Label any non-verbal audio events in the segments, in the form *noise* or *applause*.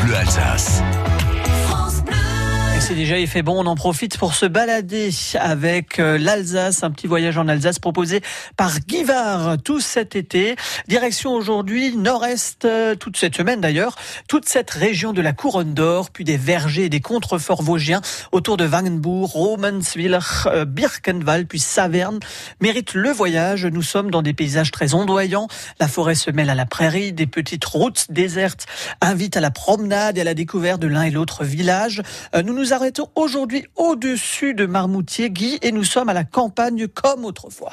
Bleu Alsace c'est déjà, il fait bon, on en profite pour se balader avec euh, l'Alsace, un petit voyage en Alsace proposé par Guy tout cet été. Direction aujourd'hui nord-est, euh, toute cette semaine d'ailleurs, toute cette région de la Couronne d'Or, puis des vergers et des contreforts vosgiens autour de Wangenbourg, Romenswiller, euh, Birkenwald, puis Saverne mérite le voyage. Nous sommes dans des paysages très ondoyants. La forêt se mêle à la prairie, des petites routes désertes invitent à la promenade et à la découverte de l'un et l'autre village. Nous nous arrêtons aujourd'hui au-dessus de Marmoutier, Guy, et nous sommes à la campagne comme autrefois.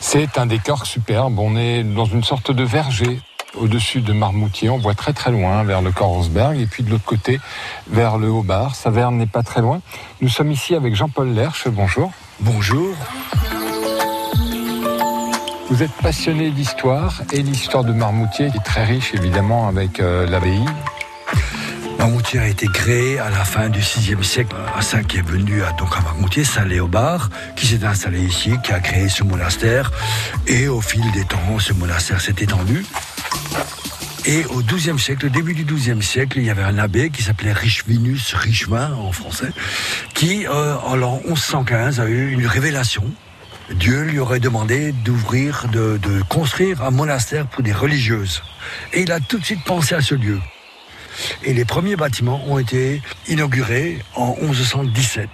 C'est un décor superbe. On est dans une sorte de verger au-dessus de Marmoutier. On voit très très loin vers le Korosberg et puis de l'autre côté vers le Haut-Bar. Saverne n'est pas très loin. Nous sommes ici avec Jean-Paul Lerche. Bonjour. Bonjour. Vous êtes passionné d'histoire et l'histoire de Marmoutier est très riche évidemment avec euh, l'abbaye, Marmoutier a été créé à la fin du 6e siècle. Saint qui est venu à, donc à Marmoutier, Saint Léobard, qui s'est installé ici, qui a créé ce monastère. Et au fil des temps, ce monastère s'est étendu. Et au XIIe siècle, au début du XIIe siècle, il y avait un abbé qui s'appelait Richvinus, Richevin en français, qui, euh, en l'an 1115, a eu une révélation. Dieu lui aurait demandé d'ouvrir, de, de construire un monastère pour des religieuses. Et il a tout de suite pensé à ce lieu. Et les premiers bâtiments ont été inaugurés en 1117.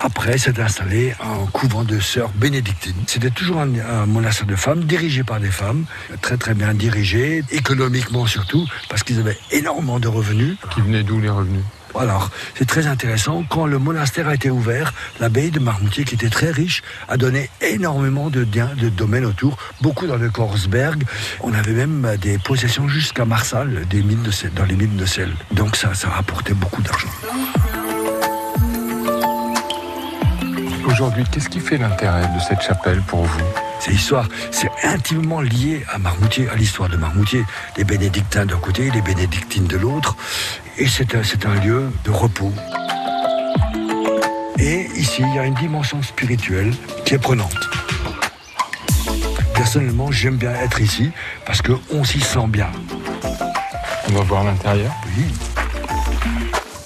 Après, s'est installé un couvent de sœurs bénédictines. C'était toujours un, monastère de femmes, dirigé par des femmes, très très bien dirigé, économiquement surtout, parce qu'ils avaient énormément de revenus. Qui venaient d'où les revenus? Alors, c'est très intéressant. Quand le monastère a été ouvert, l'abbaye de Marmoutier, qui était très riche, a donné énormément de, de domaines autour, beaucoup dans le Korsberg. On avait même des possessions jusqu'à Marsal, des mines de sel, dans les mines de sel. Donc ça, ça a apporté beaucoup d'argent. Aujourd'hui, qu'est-ce qui fait l'intérêt de cette chapelle pour vous? C'est histoire, c'est intimement lié à Marmoutier, à l'histoire de Marmoutier. Les bénédictins d'un côté, les bénédictines de l'autre. Et c'est un, un lieu de repos. Et ici, il y a une dimension spirituelle qui est prenante. Personnellement, j'aime bien être ici parce qu'on s'y sent bien. On va voir l'intérieur Oui.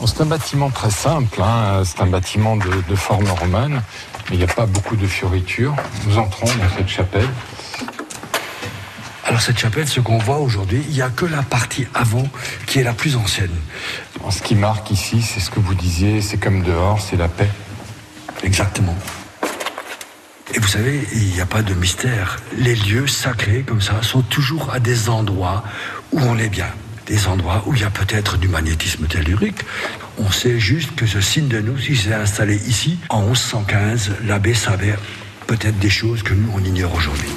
c'est un bâtiment très simple, hein. c'est un bâtiment de, de forme romane mais il n'y a pas beaucoup de fioritures. Nous entrons dans cette chapelle. Alors cette chapelle, ce qu'on voit aujourd'hui, il n'y a que la partie avant qui est la plus ancienne. Ce qui marque ici, c'est ce que vous disiez, c'est comme dehors, c'est la paix. Exactement. Et vous savez, il n'y a pas de mystère. Les lieux sacrés comme ça sont toujours à des endroits où on est bien. Des endroits où il y a peut-être du magnétisme tellurique, on sait juste que ce signe de nous, s'il s'est installé ici, en 1115, l'abbé savait peut-être des choses que nous, on ignore aujourd'hui.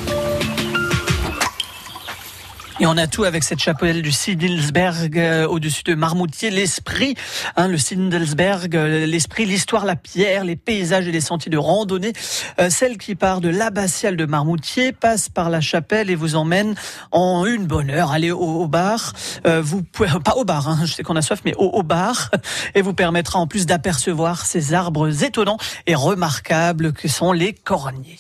Et on a tout avec cette chapelle du Sidelsberg euh, au-dessus de Marmoutier, l'esprit, hein, le Sidelsberg, euh, l'esprit, l'histoire, la pierre, les paysages et les sentiers de randonnée. Euh, celle qui part de l'abbatiale de Marmoutier passe par la chapelle et vous emmène en une bonne heure. Allez au, bar, vous pouvez, *laughs* pas au bar, hein, je sais qu'on a soif, mais au, au bar, *laughs* et vous permettra en plus d'apercevoir ces arbres étonnants et remarquables que sont les corniers.